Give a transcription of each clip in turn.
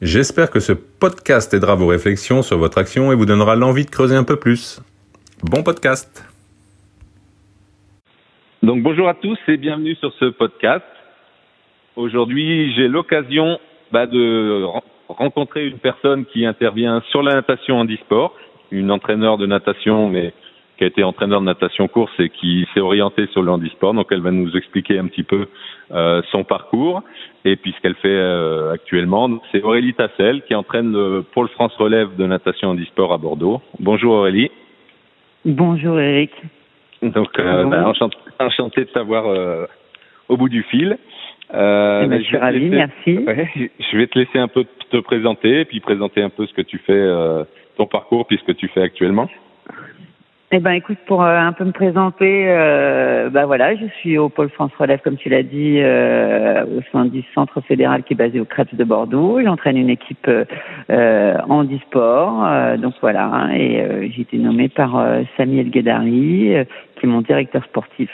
J'espère que ce podcast aidera vos réflexions sur votre action et vous donnera l'envie de creuser un peu plus. Bon podcast Donc bonjour à tous et bienvenue sur ce podcast. Aujourd'hui, j'ai l'occasion bah, de rencontrer une personne qui intervient sur la natation handisport, une entraîneur de natation, mais qui a été entraîneur de natation course et qui s'est orientée sur le handisport. Donc elle va nous expliquer un petit peu euh, son parcours et puis ce qu'elle fait euh, actuellement. C'est Aurélie Tassel qui entraîne le pôle France Relève de natation handisport à Bordeaux. Bonjour Aurélie. Bonjour Eric. Donc euh, bah, enchanté, enchanté, de t'avoir euh, au bout du fil. Euh, eh ben, je suis ravi, merci. Ouais, je vais te laisser un peu te présenter, puis présenter un peu ce que tu fais, euh, ton parcours, puis ce que tu fais actuellement. Eh ben, écoute, pour euh, un peu me présenter, euh, bah voilà, je suis au pôle France Relève, comme tu l'as dit, euh, au sein du centre fédéral qui est basé au Crêpes de Bordeaux. J'entraîne une équipe euh, handisport, euh, donc voilà, hein, et euh, j'ai été nommée par Samy El Guedari, qui est mon directeur sportif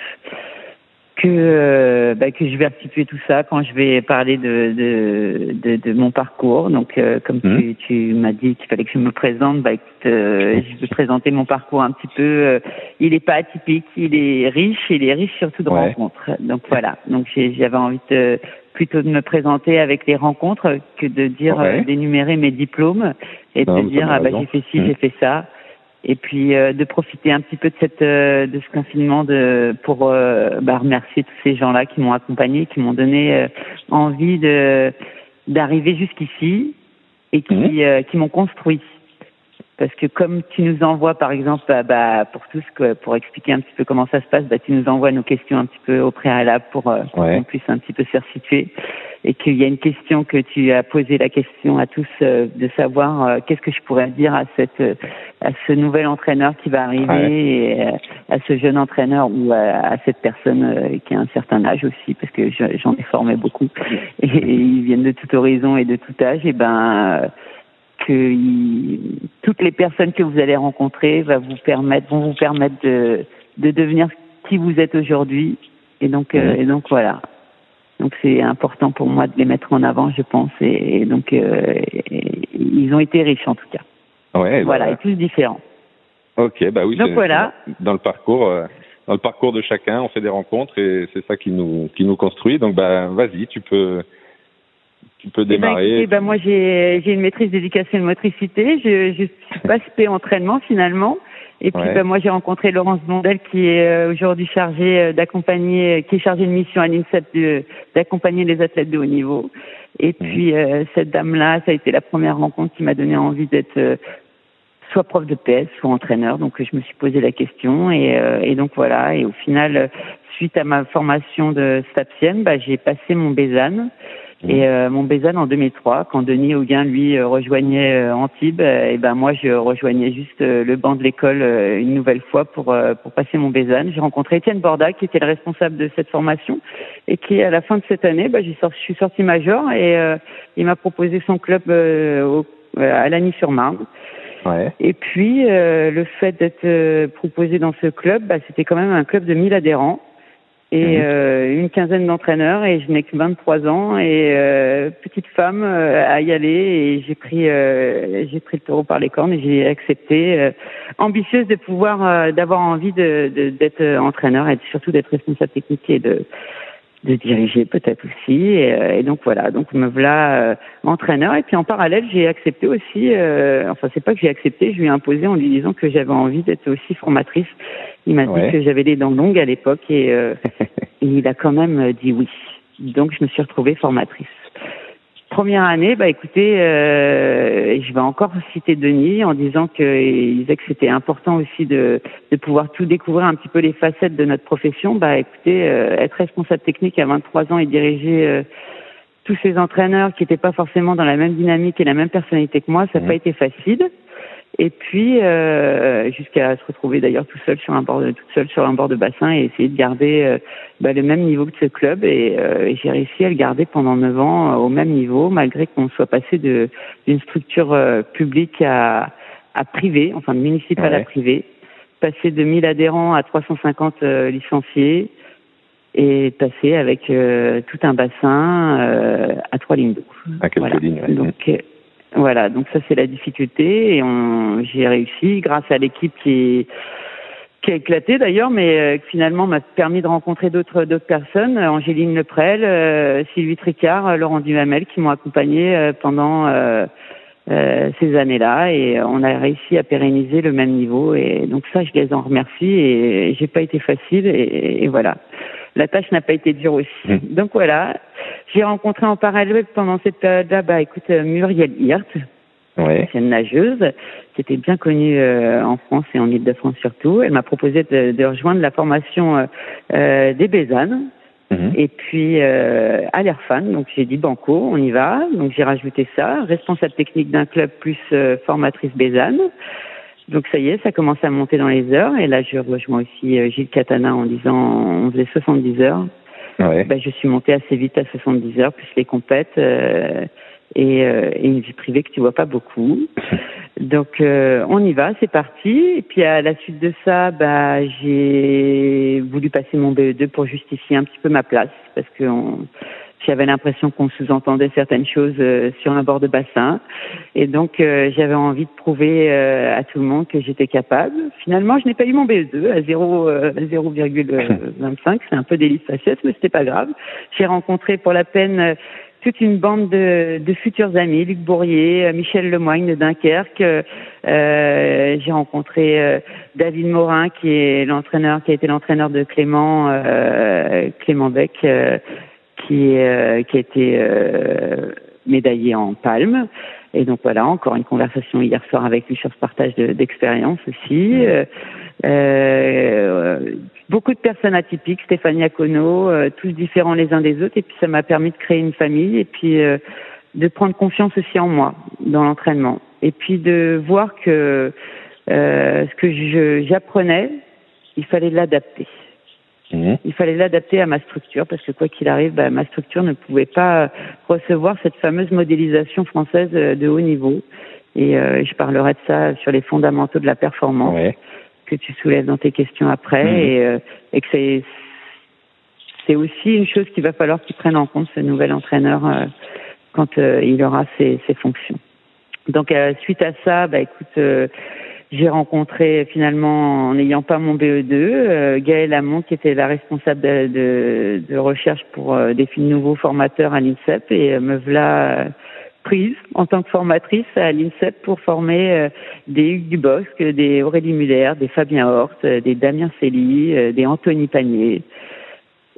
que euh, bah, que je vais restituer tout ça quand je vais parler de de, de, de mon parcours. Donc, euh, comme tu, mmh. tu m'as dit qu'il fallait que je me présente, bah, écoute, euh, je vais présenter mon parcours un petit peu. il n'est pas atypique, il est riche, il est riche surtout de ouais. rencontres. Donc voilà. Donc j'avais envie de plutôt de me présenter avec les rencontres que de dire ouais. d'énumérer mes diplômes et non, de dire ah bah j'ai fait ci, mmh. j'ai fait ça et puis euh, de profiter un petit peu de cette euh, de ce confinement de pour euh, bah, remercier tous ces gens-là qui m'ont accompagné, qui m'ont donné euh, envie de d'arriver jusqu'ici et qui mmh. qui m'ont construit. Parce que comme tu nous envoies, par exemple, bah, bah, pour tous, pour expliquer un petit peu comment ça se passe, bah, tu nous envoies nos questions un petit peu au préalable pour, euh, ouais. qu'on puisse un petit peu se situer. Et qu'il y a une question que tu as posé la question à tous euh, de savoir euh, qu'est-ce que je pourrais dire à cette, à ce nouvel entraîneur qui va arriver ouais. et euh, à ce jeune entraîneur ou à, à cette personne euh, qui a un certain âge aussi, parce que j'en ai formé beaucoup et, et, ils viennent de tout horizon et de tout âge. Et ben que il, toutes les personnes que vous allez rencontrer va vous permettre, vont vous permettre de, de devenir qui vous êtes aujourd'hui. Et donc, euh, et donc voilà. Donc c'est important pour moi de les mettre en avant, je pense. Et, et donc euh, et, ils ont été riches en tout cas. Ouais. Voilà, bah, et tous différents. Ok, bah oui. Donc voilà. Dans le parcours, euh, dans le parcours de chacun, on fait des rencontres et c'est ça qui nous qui nous construit. Donc bah vas-y, tu peux tu peux démarrer. Eh ben, écoutez, ben moi j'ai j'ai une maîtrise d'éducation et de motricité. Je je suis pas spé entraînement finalement. Et puis ouais. ben, moi j'ai rencontré Laurence Bondel qui est euh, aujourd'hui chargée euh, d'accompagner, qui est chargée de mission à l'INSEP d'accompagner les athlètes de haut niveau. Et puis euh, cette dame-là, ça a été la première rencontre qui m'a donné envie d'être euh, soit prof de PS, soit entraîneur. Donc je me suis posé la question et, euh, et donc voilà. Et au final, suite à ma formation de STAPSIEN, bah, j'ai passé mon BESAN. Et euh, mon Bézanne en 2003, quand Denis Auguin lui euh, rejoignait euh, Antibes, euh, et ben moi je rejoignais juste euh, le banc de l'école euh, une nouvelle fois pour pour passer mon Bézanne. J'ai rencontré Étienne Borda qui était le responsable de cette formation et qui à la fin de cette année, ben, j'ai sorti, je suis sorti major et il m'a proposé son club au, à Lagny-sur-Marne. Ouais. Et puis le fait d'être proposé dans ce club, bah, c'était quand même un club de 1000 adhérents et euh, une quinzaine d'entraîneurs et je n'ai que 23 ans et euh, petite femme euh, à y aller et j'ai pris euh, j'ai pris le taureau par les cornes et j'ai accepté euh, ambitieuse de pouvoir euh, d'avoir envie de d'être entraîneur et surtout d'être responsable technique et de de diriger peut-être aussi et, et, donc voilà donc me voilà entraîneur et puis en parallèle j'ai accepté aussi enfin c'est pas que j'ai accepté je lui ai imposé en lui disant que j'avais envie d'être aussi formatrice il m'a ouais. dit que j'avais les dents longues à l'époque et, euh, et, il a quand même euh, dit oui. Donc je me suis retrouvée formatrice. Première année, bah écoutez, euh, je vais encore citer Denis en disant qu'il disait que c'était important aussi de, de pouvoir tout découvrir un petit peu les facettes de notre profession. Bah écoutez, euh, être responsable technique à 23 ans et diriger euh, tous ces entraîneurs qui n'étaient pas forcément dans la même dynamique et la même personnalité que moi, ça n'a pas été facile. Et puis euh, jusqu'à se retrouver d'ailleurs tout seul sur un bord, de, toute seule sur un bord de bassin et essayer de garder euh, bah, le même niveau que ce club. Et, euh, et j'ai réussi à le garder pendant neuf ans euh, au même niveau, malgré qu'on soit passé de d'une structure publique à, à privée, enfin municipale à privée, passer de 1000 adhérents à 350 licenciés et passer avec tout un bassin à trois lignes d'eau. À quelques voilà. lignes. Donc voilà, donc ça c'est la difficulté et j'ai réussi grâce à l'équipe qui qui a éclaté d'ailleurs, mais euh, finalement m'a permis de rencontrer d'autres personnes, Angéline Leprel, euh, Sylvie Tricard, euh, Laurent Duhamel, qui m'ont accompagné pendant ces années-là, et on a réussi à pérenniser le même niveau. Et donc ça, je les en remercie, et j'ai pas été facile, et voilà la tâche n'a pas été dure aussi. Mmh. Donc voilà, j'ai rencontré en parallèle pendant cette période-là, bah écoute, euh, Muriel Hirt, ouais. une nageuse qui était bien connue euh, en France et en Ile-de-France surtout. Elle m'a proposé de, de, rejoindre la formation euh, euh des Bézanes. Mmh. Et puis euh, à l'Airfan, donc j'ai dit banco, on y va. Donc j'ai rajouté ça, responsable technique d'un club plus formatrice Bézane. Donc ça y est, ça commence à monter dans les heures. Et là, je rejoins aussi euh, Gilles Catana en disant on faisait 70 heures. Ouais. Ben, je suis montée assez vite à 70 heures, plus les compètes euh, et, euh, et, une vie privée que tu vois pas beaucoup. Donc euh, on y va, c'est parti. Et puis à la suite de ça, bah, j'ai voulu passer mon BE2 pour justifier un petit peu ma place parce que on, j'avais l'impression qu'on sous-entendait certaines choses euh, sur un bord de bassin. Et donc, euh, j'avais envie de prouver euh, à tout le monde que j'étais capable. Finalement, je n'ai pas eu mon BE2 à 0,25. C'est un peu facette, mais c'était pas grave. J'ai rencontré pour la peine toute une bande de, de, futurs amis, Luc Bourrier, Michel Lemoigne de Dunkerque. Euh, j'ai rencontré David Morin, qui est l'entraîneur, qui a été l'entraîneur de Clément, euh, Clément Beck qui, euh, qui a été euh, médaillé en palme. Et donc voilà, encore une conversation hier soir avec lui sur ce partage d'expérience aussi. Euh, euh, beaucoup de personnes atypiques, Stéphanie Akono, euh, tous différents les uns des autres. Et puis ça m'a permis de créer une famille et puis de prendre confiance aussi en moi dans l'entraînement. Et puis de voir que ce que j'apprenais, il fallait l'adapter. Il fallait l'adapter à ma structure parce que quoi qu'il arrive, bah, ma structure ne pouvait pas recevoir cette fameuse modélisation française euh, de haut niveau. Et euh, je parlerai de ça sur les fondamentaux de la performance que tu soulèves dans tes questions après mhm. et, euh, et, que c'est c'est aussi une chose qu'il va falloir qu'il prenne en compte ce nouvel entraîneur euh, quand il aura ses, ses fonctions. Donc suite à ça, bah écoute j'ai rencontré finalement, en n'ayant pas mon BE2, euh, Gaëlle Amont, qui était la responsable de, de, recherche pour euh, des nouveaux formateurs à l'INSEP, et euh, me voilà prise en tant que formatrice à l'INSEP pour former des Hugues Dubosc, des Aurélie Muller, des Fabien Hort, des Damien Cély, des Anthony Panier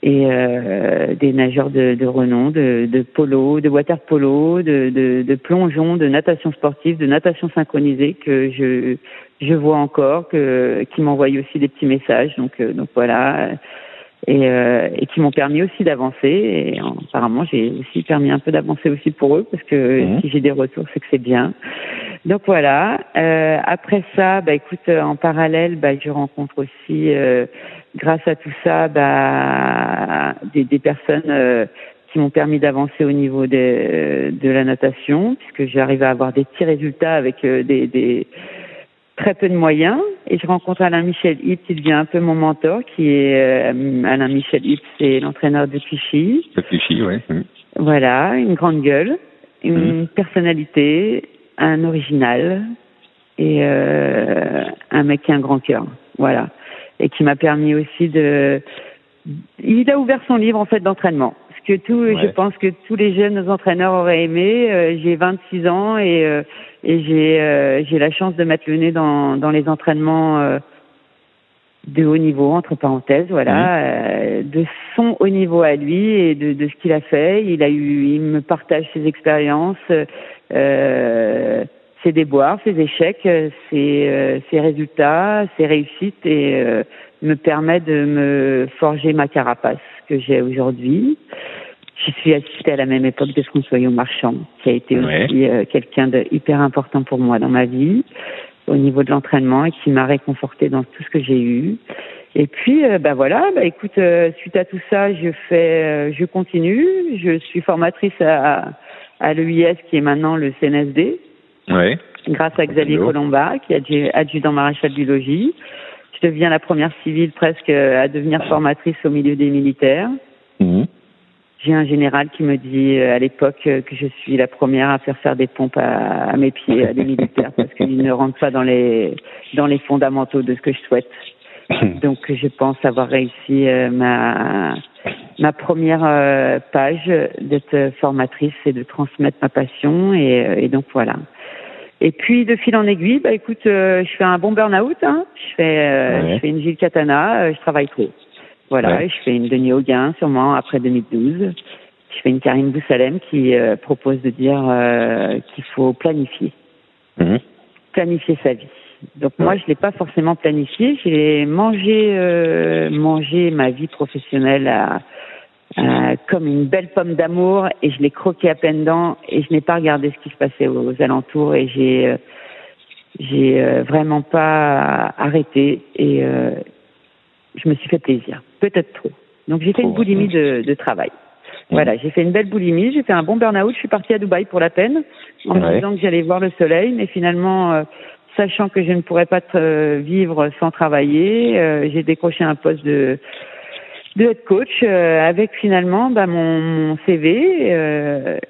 et euh, des nageurs de, de renom, de, de, polo, de water polo, de, de, de, plongeon, de natation sportive, de natation synchronisée que je je vois encore, que qui m'envoient aussi des petits messages. Donc euh, donc voilà. Et, euh, et qui m'ont permis aussi d'avancer. Et apparemment, j'ai aussi permis un peu d'avancer aussi pour eux, parce que mmh. si j'ai des retours, c'est que c'est bien. Donc voilà. Euh, après ça, bah écoute, en parallèle, bah, je rencontre aussi euh, grâce à tout ça, bah, des, des personnes euh, qui m'ont permis d'avancer au niveau de, de la natation, puisque j'arrive à avoir des petits résultats avec euh, des, des, très peu de moyens. Et je rencontre Alain Michel Hipp, qui devient un peu mon mentor, qui est euh, Alain Michel Hipp, c'est l'entraîneur de Clichy. De Clichy, oui. Mmh. Voilà, une grande gueule, une mmh. personnalité, un original et un mec qui a un grand cœur. Voilà et qui m'a permis aussi de. Il a ouvert son livre en fait d'entraînement. Que tout, je pense que tous les jeunes entraîneurs auraient aimé. Euh, j'ai 26 ans et euh, et j'ai euh, j'ai la chance de mettre le nez dans dans les entraînements de haut niveau entre parenthèses, voilà, de son haut niveau à lui et de de ce qu'il a fait. Il a eu, il me partage ses expériences. Euh, ses déboires, ses échecs, ses, euh, ses résultats, ses réussites et euh, me permet de me forger ma carapace que j'ai aujourd'hui. Je suis assistée à la même époque de François Marchand, qui a été aussi quelqu'un de hyper important pour moi dans ma vie au niveau de l'entraînement et qui m'a réconforté dans tout ce que j'ai eu. Et puis, bah voilà, bah écoute, suite à tout ça, je fais, je continue. Je suis formatrice à, à l'EIS qui est maintenant le CNSD. Oui. Grâce à Xavier Colomba, qui est adjudant maréchal du logis. Je deviens la première civile presque à devenir formatrice au milieu des militaires. Mmh. J'ai un général qui me dit à l'époque que je suis la première à faire faire des pompes à, mes pieds à des militaires parce qu'ils ne rentrent pas dans les dans les fondamentaux de ce que je souhaite. Donc je pense avoir réussi euh, ma ma première euh, page d'être formatrice et de transmettre ma passion et, euh, et, donc voilà. Et puis de fil en aiguille, bah écoute, je fais un bon burn-out, hein. je fais je fais une Gilles Katana, je travaille trop. Voilà, je fais une Denis Auguin sûrement après 2012. Je fais une Karine Boussalem qui propose de dire qu'il faut planifier, mmh. planifier sa vie. Donc moi, je l'ai pas forcément planifié. J'ai mangé, euh, mangé ma vie professionnelle à, comme une belle pomme d'amour et je l'ai croqué à peine dents et je n'ai pas regardé ce qui se passait aux, alentours et j'ai euh, j'ai euh, vraiment pas arrêté et euh, je me suis fait plaisir, peut-être trop. Donc j'ai fait une boulimie de, de travail. Voilà, j'ai fait une belle boulimie, j'ai fait un bon burn-out, je suis partie à Dubaï pour la peine, en me disant que j'allais voir le soleil, mais finalement, sachant que je ne pourrais pas euh, vivre sans travailler, euh, j'ai décroché un poste de de head coach euh, avec finalement bah, mon, CV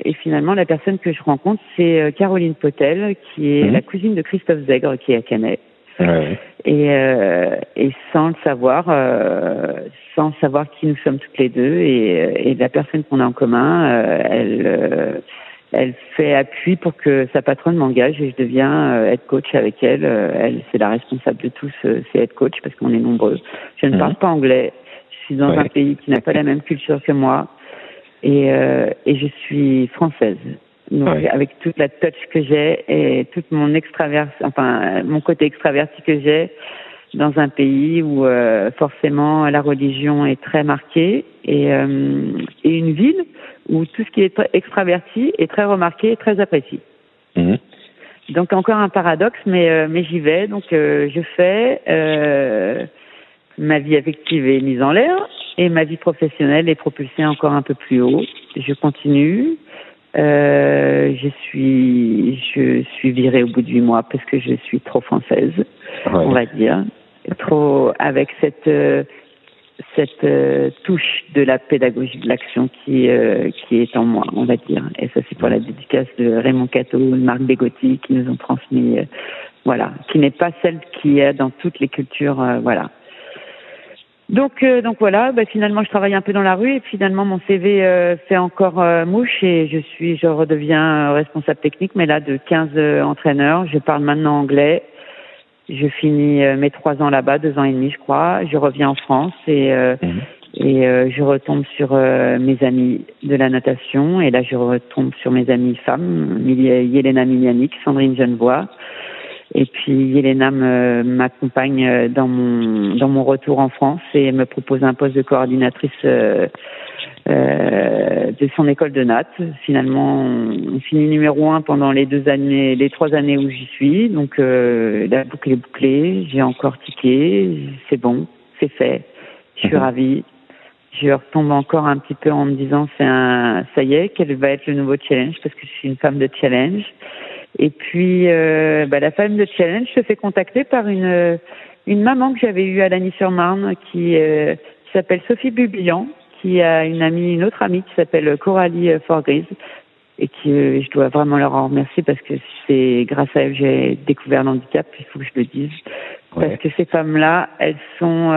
et finalement la personne que je rencontre c'est Caroline Potel qui est mhm. la cousine de Christophe Zegre qui est à Canet. Et, et sans le savoir, sans savoir qui nous sommes toutes les deux et, et la personne qu'on a en commun, elle elle fait appui pour que sa patronne m'engage et je deviens euh, head coach avec elle. Euh, elle, c'est la responsable de tous euh, ces head coach parce qu'on est nombreux. Je ne mhm. parle pas anglais. Je suis dans un pays qui n'a pas la même culture que moi et, et je suis française. Donc, avec toute la touch que j'ai et toute mon extravers, enfin, mon côté extraverti que j'ai, dans un pays où forcément la religion est très marquée et, et une ville où tout ce qui est extraverti est très remarqué et très apprécié. Mhm. Donc encore un paradoxe, mais euh, mais j'y vais. Donc euh, je fais euh, ma vie affective est mise en l'air et ma vie professionnelle est propulsée encore un peu plus haut. Je continue. je suis je suis virée au bout de huit mois parce que je suis trop française, on va dire, trop avec cette cette euh, touche de la pédagogie de l'action qui euh, qui est en moi, on va dire. Et ça, c'est pour la dédicace de Raymond Cato, de Marc Bégotti, qui nous ont transmis, euh, voilà, qui n'est pas celle qui est dans toutes les cultures, voilà. Donc donc voilà, bah, finalement, je travaille un peu dans la rue et finalement mon CV fait encore mouche et je suis, je redeviens responsable technique, mais là de 15 entraîneurs. Je parle maintenant anglais. Je finis euh, mes trois ans là-bas, deux ans et demi, je crois. Je reviens en France et euh, mhm. et euh, je retombe sur mes amis de la natation. Et là, je retombe sur mes amies femmes, Yelena Milianic, Sandrine Genevoix. Et puis Yelena m'accompagne dans mon dans mon retour en France et me propose un poste de coordinatrice euh, de son école de natte. Finalement, on finit numéro un pendant les deux années, les trois années où j'y suis. Donc euh, la boucle est bouclée. J'ai encore tiqué. C'est bon, c'est fait. Je suis mhm. ravie. Je retombe encore un petit peu en me disant c'est un, ça y est, quel va être le nouveau challenge? Parce que je suis une femme de challenge. Et puis euh, bah, la femme de challenge se fait contacter par une une maman que j'avais eue à Lagny-sur-Marne qui, euh, qui s'appelle Sophie Bublian qui a une amie, une autre amie qui s'appelle Coralie euh, Forgrise et qui euh, je dois vraiment leur en remercier parce que c'est grâce à elle que j'ai découvert l'handicap, il faut que je le dise. Parce que ces femmes-là, elles sont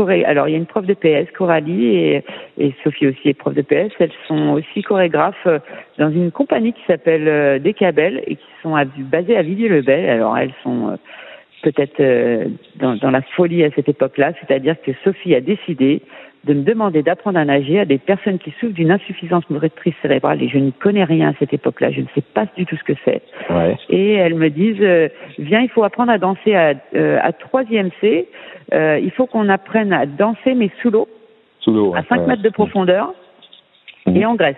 euh, alors il y a une prof de PS, Coralie, et, Sophie aussi est prof de PS. Elles sont aussi chorégraphes euh, dans une compagnie qui s'appelle Decabel et qui sont basées à Villiers-le-Bel. Alors elles sont peut-être dans, dans la folie à cette époque-là, c'est-à-dire que Sophie a décidé de me demander d'apprendre à nager à des personnes qui souffrent d'une insuffisance motrice cérébrale et je ne connais rien à cette époque-là, je ne sais pas du tout ce que c'est. Ouais. Et elles me disent, euh, viens, il faut apprendre à danser à, euh, à 3e C, euh, il faut qu'on apprenne à danser mais sous l'eau, sous l'eau à 5 mètres de profondeur. et en Grèce.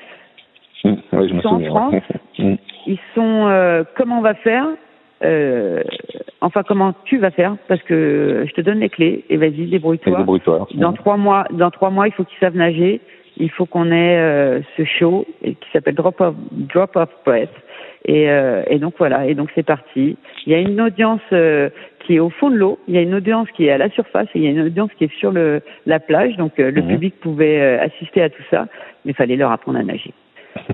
Mmh. Ouais, je me Ils sont en. France. Mmh. Ils sont comment on va faire? Euh, Enfin, comment tu vas faire Parce que je te donne les clés et vas-y, Et débrouille-toi. débrouille-toi. Dans trois mois, dans trois mois, il faut qu'ils savent nager. Il faut qu'on ait euh, ce show qui s'appelle Drop of Drop of Breath. Et, euh, et donc voilà. Et donc c'est parti. Il y a une audience qui est au fond de l'eau. Il y a une audience qui est à la surface et il y a une audience qui est sur le, la plage. Donc le Mhm. public pouvait assister à tout ça, mais il fallait leur apprendre à nager.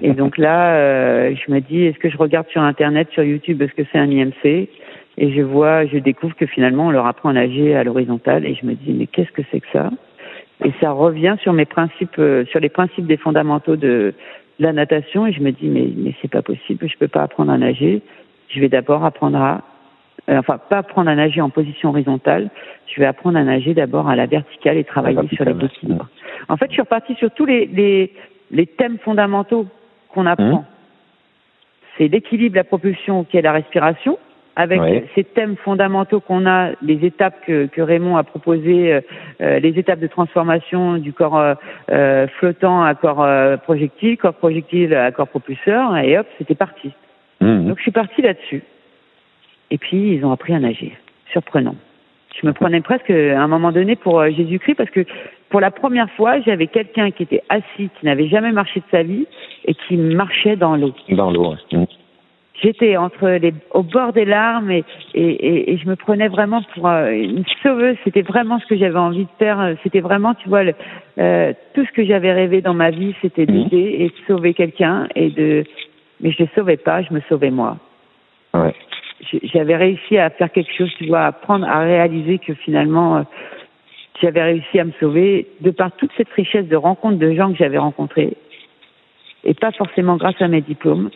Et donc là, euh, je me dis, est-ce que je regarde sur Internet, sur YouTube, est-ce que c'est un IMC Et je vois, je découvre que finalement, on leur apprend à nager à l'horizontale. Et je me dis, mais qu'est-ce que c'est que ça? Et ça revient sur mes principes, euh, sur les principes des fondamentaux de, de la natation. Et je me dis, mais, mais c'est pas possible, je peux pas apprendre à nager. Je vais d'abord apprendre à, euh, enfin, pas apprendre à nager en position horizontale. Je vais apprendre à nager d'abord à la verticale et travailler sur verticale, l'équilibre. En fait, je suis repartie sur tous les, les, les thèmes fondamentaux qu'on apprend. Mhm. C'est l'équilibre, la propulsion, qui est la respiration, avec ces thèmes fondamentaux qu'on a, les étapes que, que Raymond a proposées, euh, euh, les étapes de transformation du corps euh, euh, flottant à corps euh, projectile, corps projectile à corps propulseur, et hop, c'était parti. Mmh. Donc je suis partie là-dessus. Et puis ils ont appris à nager. Surprenant. Je me prenais presque à un moment donné pour euh, Jésus-Christ parce que pour la première fois, j'avais quelqu'un qui était assis, qui n'avait jamais marché de sa vie et qui marchait dans l'eau. Dans l'eau, ouais. Mmh. J'étais entre les, au bord des larmes et, et, et, et je me prenais vraiment pour euh, une sauveuse. C'était vraiment ce que j'avais envie de faire. C'était vraiment, tu vois, le, euh, tout ce que j'avais rêvé dans ma vie, c'était Mhm. d'aider et de sauver quelqu'un et de, mais je ne sauvais pas, je me sauvais moi. Ouais. J'avais réussi à faire quelque chose, tu vois, à apprendre à réaliser que finalement, euh, j'avais réussi à me sauver de par toute cette richesse de rencontres de gens que j'avais rencontrés et pas forcément grâce à mes diplômes.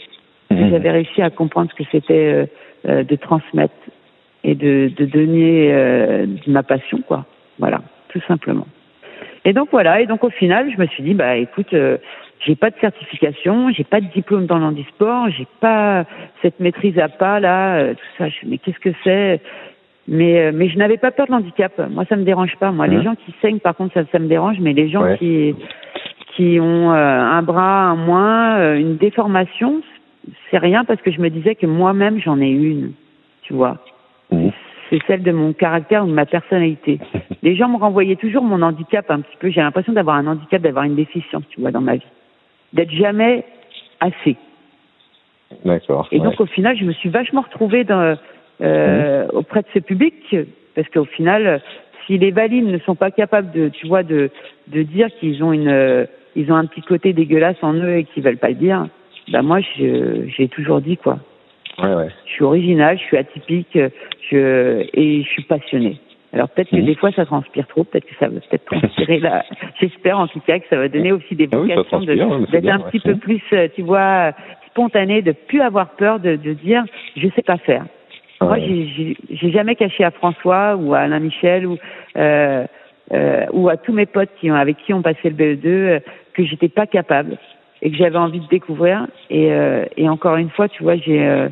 Mmh. J'avais réussi à comprendre ce que c'était euh, euh, de transmettre et de, de donner euh, de ma passion, quoi. Voilà, tout simplement. Et donc voilà, et donc au final, je me suis dit, bah écoute, euh, j'ai pas de certification, j'ai pas de diplôme dans l'handisport, j'ai pas cette maîtrise à pas là, euh, tout ça. Je, mais qu'est-ce que c'est? Mais euh, mais je n'avais pas peur de l'handicap. Moi, ça me dérange pas. Moi, les Mhm. gens qui saignent, par contre, ça, ça me dérange. Mais les gens Ouais. qui qui ont euh, un bras un moins, euh, une déformation, c'est rien parce que je me disais que moi-même j'en ai une, tu vois. Mmh. C'est celle de mon caractère ou de ma personnalité. Les gens me renvoyaient toujours mon handicap un petit peu. J'ai l'impression d'avoir un handicap, d'avoir une déficience, tu vois, dans ma vie. D'être jamais assez. D'accord. Et ouais. donc au final, je me suis vachement retrouvée dans, euh, auprès de ce public parce qu'au final, si les valides ne sont pas capables de, tu vois, de de dire qu'ils ont une, euh, ils ont un petit côté dégueulasse en eux et qu'ils veulent pas le dire, bah moi, je- j'ai toujours dit quoi. Ouais, ouais. Je suis original, je suis atypique, je et je suis passionné. Alors peut-être que Mhm. des fois ça transpire trop, peut-être que ça va peut-être transpirer là. J'espère en tout cas que ça va donner aussi des Ah oui, vocations de- ouais, c'est d'être un ouais. petit peu plus, euh, tu vois, spontané, de plus avoir peur de, de dire je sais pas faire. Moi, Ouais. j'ai- j'ai jamais caché à François ou à Alain Michel ou euh, euh, ou à tous mes potes qui ont avec qui on passait le BE2 euh, que j'étais pas capable et que j'avais envie de découvrir. Et, euh, et encore une fois, tu vois, j'ai euh,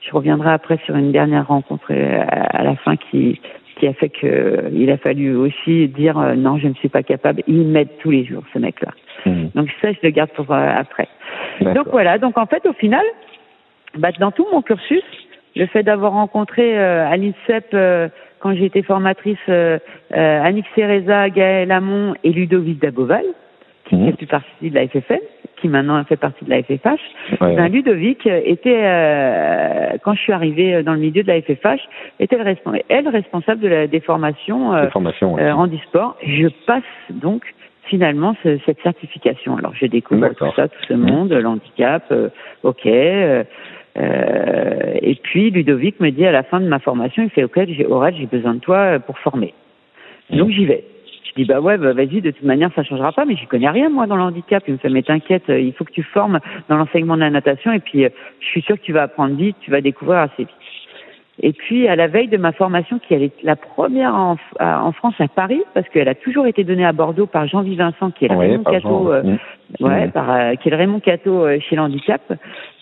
je reviendrai après sur une dernière rencontre à, à la fin qui qui a fait que euh, a fallu aussi dire euh, non, je ne suis pas capable. Il m'aide tous les jours, ce mec-là. Mmh. Donc ça, je le garde pour euh, après. Donc voilà, donc en fait au final, bah, dans tout mon cursus, le fait d'avoir rencontré euh, à l'INSEP quand j'étais formatrice Annick Cereza, Gaël Hamon et Ludovic Daboval, qui Mhm. fait plus partie de la FFN, qui maintenant fait partie de la FFH, Ouais, ben. Ludovic était, euh, quand je suis arrivée dans le milieu de la FFH, était le responsable, elle responsable de la, des formations euh, Des formations, ouais. euh, handisport. Je passe donc finalement ce- cette certification. Alors je découvre tout ça, tout ce monde, le handicap, euh, ok. euh, euh, et puis Ludovic me dit à la fin de ma formation, il fait ok, j'ai Aurel, j'ai besoin de toi euh, pour former. Donc j'y vais. Je dis bah ouais, bah, vas-y, de toute manière ça changera pas, mais j'y connais rien moi dans le handicap. Il me fait mais t'inquiète, euh, il faut que tu formes dans l'enseignement de la natation et puis euh, je suis sûr que tu vas apprendre vite, tu vas découvrir assez vite. Et puis à la veille de ma formation, qui est la première en, France à Paris, parce qu'elle a toujours été donnée à Bordeaux par Jean-Vis Vincent, qui est le Raymond Cato, euh, mmh. ouais, par euh, qui est le Raymond Cato euh, chez l'handicap,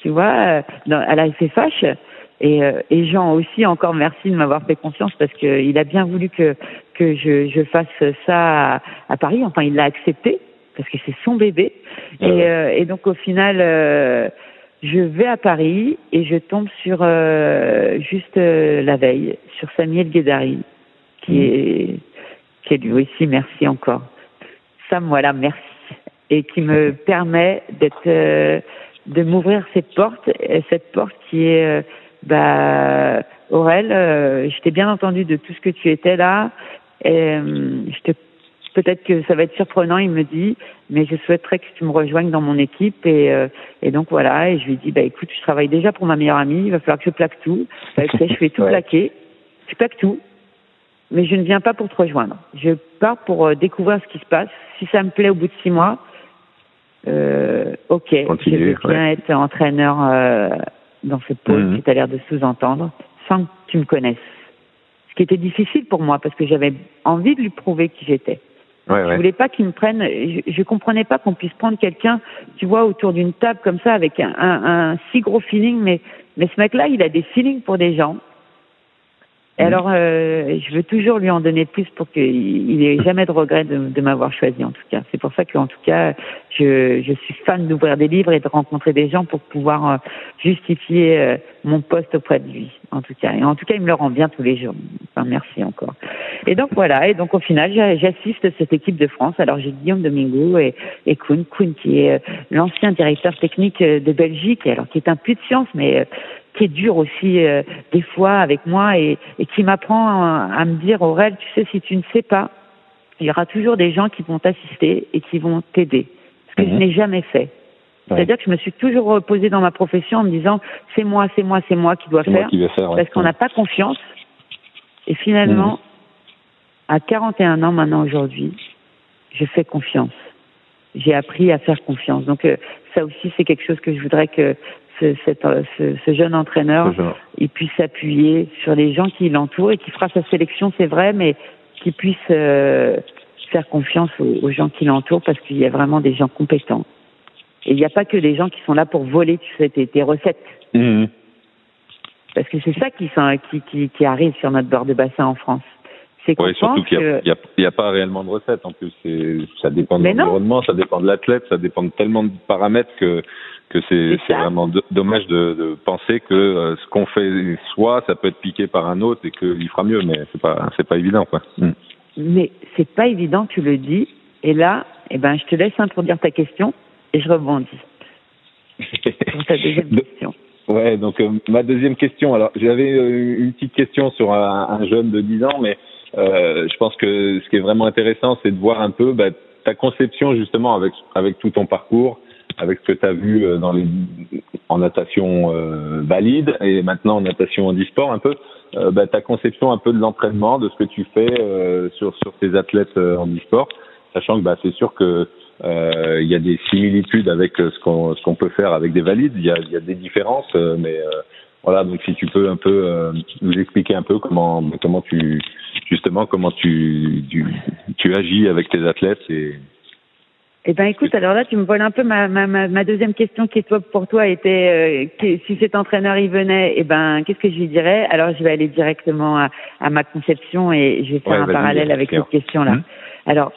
tu vois, dans, à la FFH. Et, euh, et Jean aussi, encore merci de m'avoir fait confiance parce qu'il a bien voulu que que je, je fasse ça à, à Paris. Enfin, il l'a accepté parce que c'est son bébé. Ah et, ouais. euh, et donc au final, euh, je vais à Paris et je tombe sur euh, juste euh, la veille sur Samuel Guédari, qui Mhm. est qui est lui aussi merci encore. Sam, voilà, merci et qui me permet d'être euh, de m'ouvrir cette porte, et cette porte qui est euh, bah Aurel, euh, je t'ai bien entendu de tout ce que tu étais là. Et, euh, je te peut-être que ça va être surprenant, il me dit, mais je souhaiterais que tu me rejoignes dans mon équipe et, euh, et donc voilà, et je lui dis bah écoute, je travaille déjà pour ma meilleure amie, il va falloir que je plaque tout. Bah, écoutez, je fais tout Ouais. plaquer, je plaque tout, mais je ne viens pas pour te rejoindre. Je pars pour euh, découvrir ce qui se passe. Si ça me plaît au bout de six mois, euh, ok, Continue, je veux bien ouais. être entraîneur euh, dans ce pôle Mhm. qui tu as l'air de sous-entendre, sans que tu me connaisses. Ce qui était difficile pour moi parce que j'avais envie de lui prouver qui j'étais. Ouais, Je ouais. voulais pas qu'il me prenne. Je, je comprenais pas qu'on puisse prendre quelqu'un, tu vois, autour d'une table comme ça avec un, un, un si gros feeling. Mais mais ce mec-là, il a des feelings pour des gens. Et Mhm. alors, euh, je veux toujours lui en donner plus pour qu'il il ait jamais de regret de, m'avoir choisi, en tout cas. C'est pour ça que, en tout cas, je, je suis fan d'ouvrir des livres et de rencontrer des gens pour pouvoir euh, justifier euh, mon poste auprès de lui, en tout cas. Et en tout cas, il me le rend bien tous les jours. Enfin, merci encore. Et donc voilà. Et donc au final, j'a- j'assiste cette équipe de France. Alors j'ai Guillaume Domingo et, et Kuhn, qui est euh, l'ancien directeur technique de Belgique, alors qui est un puits de science, mais qui est dur aussi euh, des fois avec moi et, et qui m'apprend à, à me dire Aurel, tu sais, si tu ne sais pas, il y aura toujours des gens qui vont t'assister et qui vont t'aider. Ce que Mhm. je n'ai jamais fait. Ouais. C'est-à-dire que je me suis toujours reposée dans ma profession en me disant c'est moi, c'est moi, c'est moi qui dois faire qui faire. ouais. parce qu'on n'a pas confiance. Et finalement, à 41 ans maintenant aujourd'hui, je fais confiance. J'ai appris à faire confiance. Donc euh, ça aussi, c'est quelque chose que je voudrais que ce, cet, euh, ce, ce jeune entraîneur, il puisse s'appuyer sur les gens qui l'entourent et qui fera sa sélection, c'est vrai, mais qui puisse euh, faire confiance aux, aux gens qui l'entourent parce qu'il y a vraiment des gens compétents. Et il n'y a pas que des gens qui sont là pour voler tu sais, tes, tes recettes. Mhm. Parce que c'est ça qui, sont- qui, qui, qui arrive sur notre bord de bassin en France. C'est qu'on Ouais, surtout qu'il n'y a, que... pas réellement de recette en plus. C'est, ça dépend de l'environnement, ça dépend de l'athlète, ça dépend de tellement de paramètres que que c'est, vraiment do- dommage de, de penser que euh, ce qu'on fait soi, ça peut être piqué par un autre et qu'il fera mieux, mais c'est pas c'est pas évident quoi. Mhm. Mais c'est pas évident, tu le dis. Et là, eh ben, je te laisse introduire ta question et je rebondis pour ta deuxième De- question. Ouais, donc euh, ma deuxième question. Alors, j'avais euh, une petite question sur un, un jeune de 10 ans, mais euh, je pense que ce qui est vraiment intéressant, c'est de voir un peu bah, ta conception justement avec avec tout ton parcours, avec ce que tu as vu euh, dans les en natation euh, valide et maintenant en natation handisport un peu. Euh, bah, ta conception un peu de l'entraînement, de ce que tu fais euh, sur sur tes athlètes euh, handisport, sachant que bah, c'est sûr que il y a des similitudes avec ce qu'on ce qu'on peut faire avec des valides. Il y a, y a des différences, mais voilà. Donc si tu peux un peu euh, nous expliquer un peu comment comment tu justement comment tu tu, tu agis avec tes athlètes et Eh ben, écoute, alors là, tu me voles un peu ma, ma, ma, deuxième question qui, toi, pour toi, était euh, si cet entraîneur y venait, eh ben, qu'est-ce que je lui dirais? Alors, je vais aller directement à, à ma conception et je vais faire Ouais, un parallèle avec cette question-là. Mhm. Alors,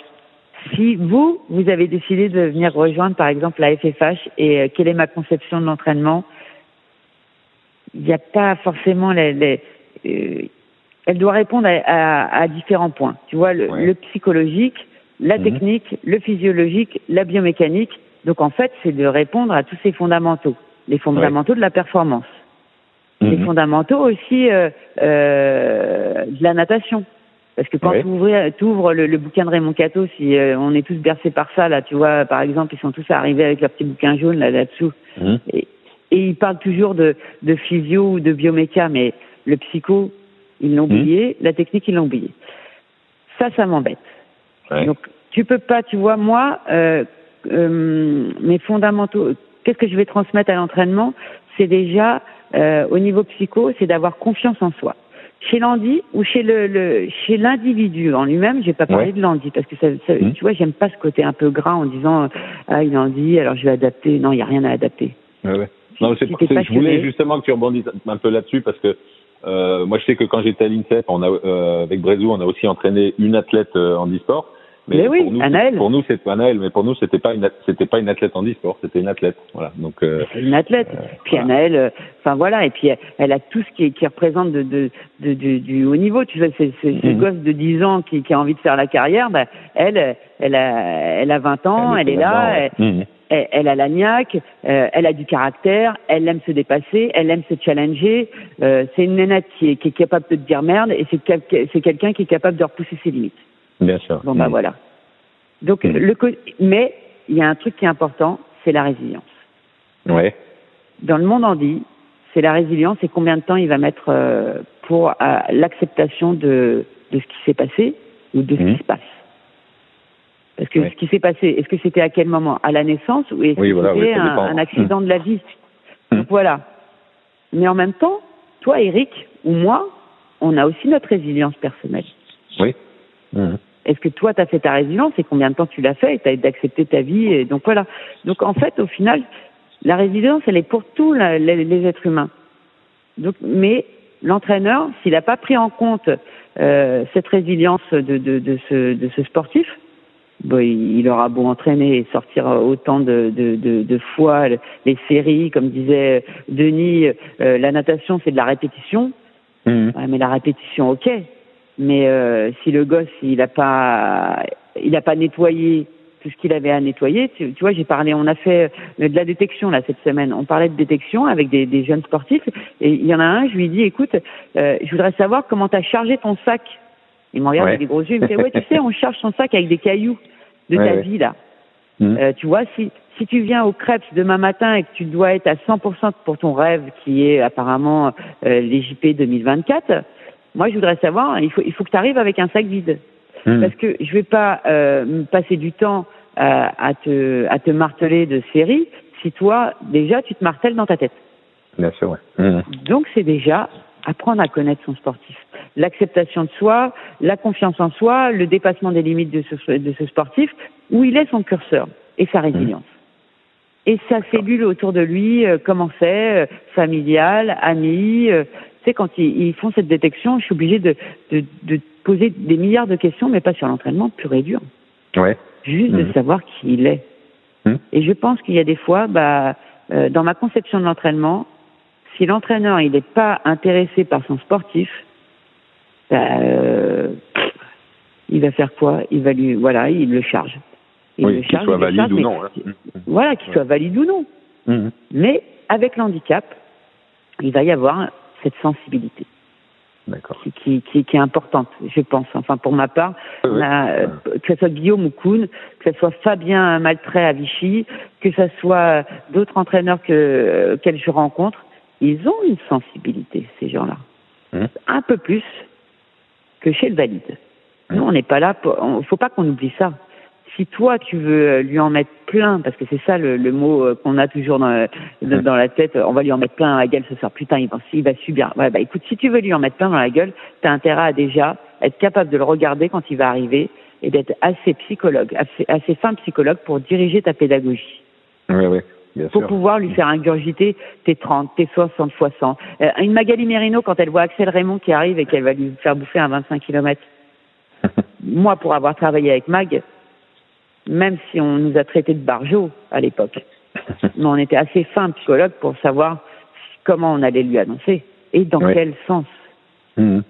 si vous, vous avez décidé de venir rejoindre, par exemple, la FFH et euh, quelle est ma conception de l'entraînement? Il n'y a pas forcément les... les euh, elle doit répondre à, à, à différents points. Tu vois, le, Ouais. le psychologique, la Mhm. technique, le physiologique, la biomécanique. Donc en fait, c'est de répondre à tous ces fondamentaux, les fondamentaux de la performance, les Mhm. fondamentaux aussi euh, euh, de la natation. Parce que quand Ouais. tu ouvres le, le bouquin de Raymond Cato, si euh, on est tous bercés par ça, là, tu vois, par exemple, ils sont tous arrivés avec leur petit bouquin jaune là là-dessous, Mhm. et, et ils parlent toujours de, de physio ou de bioméca, mais le psycho, ils l'ont Mhm. oublié, la technique, ils l'ont oublié. Ça, ça m'embête. Ouais. Donc, tu peux pas, tu vois, moi, euh, euh, mes fondamentaux, qu'est-ce que je vais transmettre à l'entraînement? C'est déjà, euh, au niveau psycho, c'est d'avoir confiance en soi. Chez l'Andy ou chez le, le chez l'individu en lui-même, j'ai pas parlé Ouais. de l'Andy parce que ça, ça- Mhm. tu vois, j'aime pas ce côté un peu gras en disant ah il Andy, alors je vais adapter. Non, il y a rien à adapter. Ouais, Non, Si que je voulais justement que tu rebondisses un peu là-dessus parce que euh, moi je sais que quand j'étais à l'INSEP, on a euh, avec Brézou, on a aussi entraîné une athlète euh, en e-sport Mais, oui, Anaël. Pour nous, c'est Anaël, mais pour nous, c'était pas une, c'était pas une athlète en e-sport, c'était une athlète. Voilà. Donc. Euh, une athlète. puis voilà. Anaël, euh, enfin voilà, et puis elle, a tout ce qui, qui représente de, de, de, de- du haut niveau. Tu vois, c'est c'est ce Mhm. gosse de 10 ans qui, qui a envie de faire la carrière. Bah, elle, elle a, elle a 20 ans, elle, est là. Elle. Elle, elle a la niaque, euh, elle a du caractère, elle aime se dépasser, elle aime se challenger. Euh, c'est une nénette qui est, qui est capable de te dire merde et c'est quel- c'est quelqu'un qui est capable de repousser ses limites. Bien sûr. Bon bah voilà. Donc Mhm. le mais il y a un truc qui est important, c'est la résilience. Ouais. Dans le monde handi, c'est la résilience et combien de temps il va mettre euh, pour l'acceptation de, de ce qui s'est passé ou de ce qui se passe. Parce que ce qui s'est passé, est-ce que c'était à quel moment? À la naissance ou est-ce Oui, que voilà, c'était un, accident de la vie? Mhm. Donc voilà. Mais en même temps, toi, Eric, ou moi, on a aussi notre résilience personnelle. Oui. Mhm. Est-ce que toi, tu as fait ta résilience et combien de temps tu l'as fait et tu as d'accepter ta vie et Donc voilà. Donc en fait, au final, la résilience, elle est pour tous les êtres humains. Donc, mais l'entraîneur, s'il n'a pas pris en compte euh, cette résilience de, de, de, ce, de ce sportif, bon, il aura beau entraîner et sortir autant de, de, de, de fois les séries, comme disait Denis, euh, la natation, c'est de la répétition. Mhm. Ouais, mais la répétition, ok. Mais euh, si le gosse, il a pas, il a pas nettoyé tout ce qu'il avait à nettoyer, tu, tu vois, j'ai parlé, on a fait euh, de la détection là cette semaine. On parlait de détection avec des, des jeunes sportifs et il y en a un, je lui dis, écoute, euh, je voudrais savoir comment tu as chargé ton sac. Il me regarde Ouais. avec des gros yeux, il me fait, ouais, tu sais, on charge son sac avec des cailloux de Ouais, ta ouais. vie là. Mhm. Euh, tu vois, si, si tu viens au crêpes demain matin et que tu dois être à 100% pour ton rêve, qui est apparemment euh, les JP 2024, moi je voudrais savoir, il faut, il faut que tu arrives avec un sac vide. Mhm. Parce que je vais pas euh, passer du temps euh, à, te, à te marteler de série si toi, déjà, tu te martèles dans ta tête. Bien sûr, ouais. Mhm. Donc c'est déjà apprendre à connaître son sportif. L'acceptation de soi, la confiance en soi, le dépassement des limites de ce, de ce sportif, où il est son curseur et sa résilience. Et sa cellule autour de lui, euh, comment c'est, euh, familiale, amie. euh, tu sais, quand ils, ils font cette détection, je suis obligée de, de, de poser des milliards de questions, mais pas sur l'entraînement pur et dur. Ouais. Juste de Mhm. savoir qui il est. Mhm. Et je pense qu'il y a des fois, bah, euh, dans ma conception de l'entraînement, si l'entraîneur il n'est pas intéressé par son sportif, bah, euh, il va faire quoi? Il va lui, voilà, il le charge. Il Oui, le qu'il soit valide charge, ou non. hein. Voilà, qu'il soit valide ou non. Mhm. Mais avec l'handicap, il va y avoir cette sensibilité qui, qui, qui, qui est importante, je pense. Enfin, pour ma part, euh, que ce soit Guillaume ou Kuhn, que ce soit Fabien Maltrait à Vichy, que ce soit d'autres entraîneurs que, euh, qu'elles je rencontre, ils ont une sensibilité, ces gens-là. Mhm. Un peu plus que chez le valide. Nous, on n'est pas là pour, on- faut pas qu'on oublie ça. Si toi, tu veux euh, lui en mettre plein, parce que c'est ça le, le mot euh, qu'on a toujours dans, dans, dans la tête, on va lui en mettre plein dans la gueule ce soir, putain, il va, il va subir. Ouais, bah écoute, si tu veux lui en mettre plein dans la gueule, tu as intérêt à déjà être capable de le regarder quand il va arriver et d'être assez psychologue, assez, assez fin psychologue pour diriger ta pédagogie Oui, oui, bien pour sûr. pouvoir lui faire ingurgiter tes 30, tes 60 fois 100. Euh, une Magali Merino, quand elle voit Axel Raymond qui arrive et qu'elle va lui faire bouffer un 25 km, moi, pour avoir travaillé avec Mag, même si on nous a traités de barjots à l'époque, mais on était assez fin psychologue pour savoir comment on allait lui annoncer et dans quel sens. Mhm.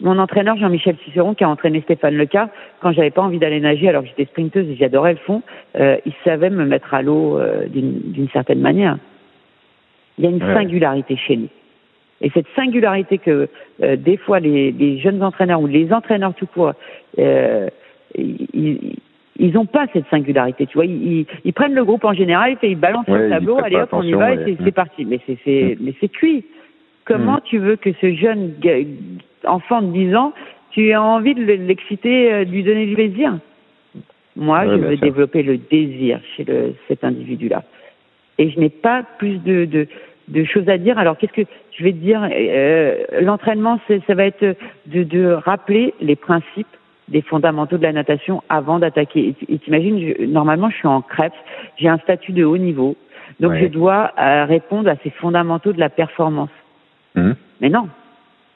Mon entraîneur Jean-Michel Cicéron, qui a entraîné Stéphane Leca, quand j'avais pas envie d'aller nager alors que j'étais sprinteuse et j'adorais le fond, euh, il savait me mettre à l'eau euh, d'une certaine manière. Il y a une Ouais. singularité chez nous. Et cette singularité que euh, des fois les, les jeunes entraîneurs ou les entraîneurs tout court, euh, ils, ils ont pas cette singularité. Tu vois, ils, ils- ils prennent le groupe en général et ils balancent Ouais, le tableau, allez hop, on y va et c'est Mm. parti. Mais c'est c'est cuit. Comment Mm. tu veux que ce jeune enfant de 10 ans, tu as envie de l'exciter, euh, de lui donner du plaisir Moi, Ouais, je veux sûr. développer le désir chez le, cet individu-là. Et je n'ai pas plus de, de, de choses à dire. Alors, qu'est-ce que je vais te dire euh, L'entraînement, c'est- ça va être de, de rappeler les principes des fondamentaux de la natation avant d'attaquer. Et t'imagines, normalement, je suis en crêpe, j'ai un statut de haut niveau, donc Ouais. je dois euh, répondre à ces fondamentaux de la performance. Mhm. Mais non.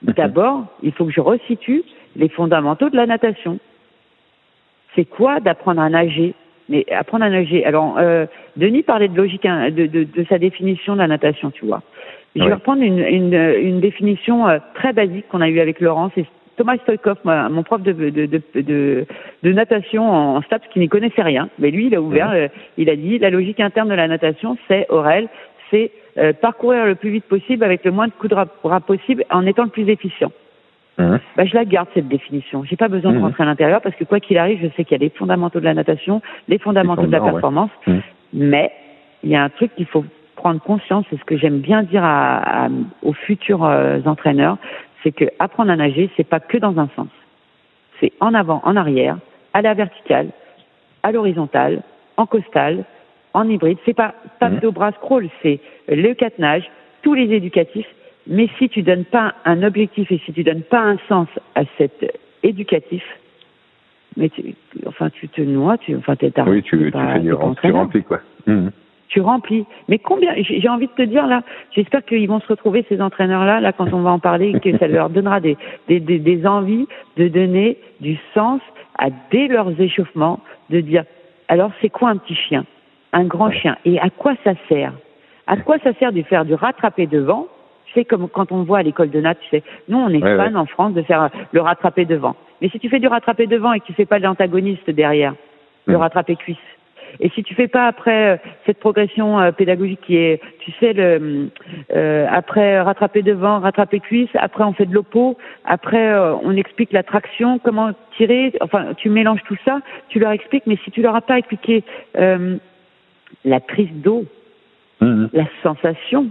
D'abord, il faut que je resitue les fondamentaux de la natation. c'est quoi d'apprendre à nager? Mais apprendre à nager. Alors, euh, Denis parlait de logique, hein, de, de, de, sa définition de la natation, tu vois. Je vais reprendre une, une, une définition euh, très basique qu'on a eue avec Laurent. C'est Thomas Stoikov, mon prof de, de, de, de, de natation en STAPS, qui n'y connaissait rien. Mais lui, il a ouvert, euh, il a dit, la logique interne de la natation, c'est, Aurel, c'est euh, parcourir le plus vite possible avec le moins de coups de bras possible en étant le plus efficient. Mmh. Bah, je la garde cette définition. J'ai pas besoin de mmh. rentrer à l'intérieur parce que quoi qu'il arrive, je sais qu'il y a les fondamentaux de la natation, les fondamentaux de la performance, mmh. mais il y a un truc qu'il faut prendre conscience, c'est ce que j'aime bien dire à, aux futurs euh, entraîneurs, c'est que apprendre à nager, c'est pas que dans un sens. C'est en avant, en arrière, à la verticale, à l'horizontale, en costal, en hybride. C'est pas pas de bras scroll, c'est le catenage, tous les éducatifs. Mais si tu donnes pas un objectif et si tu donnes pas un sens à cet éducatif, mais tu, enfin tu te noies, tu, enfin t'es Oui, tu, tu tu remplis quoi. Mmh. Tu remplis. Mais combien J'ai envie de te dire là. J'espère qu'ils vont se retrouver ces entraîneurs là, là quand on va en parler, que ça leur donnera des, des, des, des envies de donner du sens à dès leurs échauffements, de dire alors c'est quoi un petit chien? Un grand chien. Et à quoi ça sert À quoi ça sert de faire du rattrapé devant C'est comme quand on voit à l'école de nat, tu sais, nous on est fan en France de faire le rattrapé devant. Mais si tu fais du rattrapé devant et que tu fais pas l'antagoniste derrière, le rattrapé cuisse, et si tu fais pas après euh, cette progression euh, pédagogique qui est, tu sais, le, euh, après rattraper devant, rattraper cuisse, après on fait de l'oppo, après on explique la traction, comment tirer, enfin tu mélanges tout ça, tu leur expliques, mais si tu leur as pas expliqué la prise d'eau, mhm. la sensation,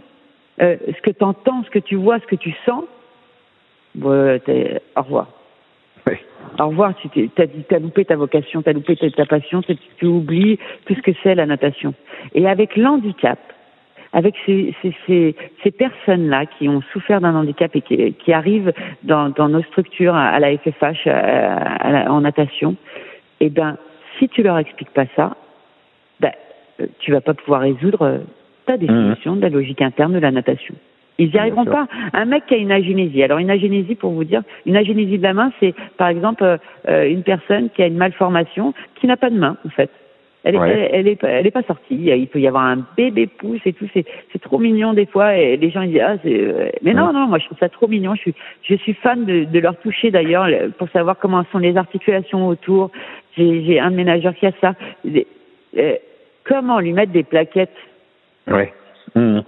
euh, ce que tu entends, ce que tu vois, ce que tu sens. au revoir. Au revoir, tu as, loupé ta vocation, tu as loupé ta, passion, tu oublies tout ce que c'est la natation. Et avec l'handicap, avec ces, ces, ces, personnes-là qui ont souffert d'un handicap et qui, qui arrivent dans, dans, nos structures à, la FFH en natation, eh ben, si tu leur expliques pas ça, euh, tu vas pas pouvoir résoudre euh, ta définition de la logique interne de la natation. Ils n'y arriveront pas. Un mec qui a une agénésie. Alors une agénésie, pour vous dire, une agénésie de la main, c'est par exemple euh, une personne qui a une malformation, qui n'a pas de main en fait. Elle, est, elle, est, elle est pas sortie. Il peut y avoir un bébé pouce et tout. C'est, c'est trop mignon des fois. Et les gens ils disent ah c'est. Mais non non, moi je trouve ça trop mignon. Je suis, je suis fan de, de leur toucher d'ailleurs pour savoir comment sont les articulations autour. J'ai, j'ai un ménageur qui a ça. Comment lui mettre des plaquettes Oui. Mmh.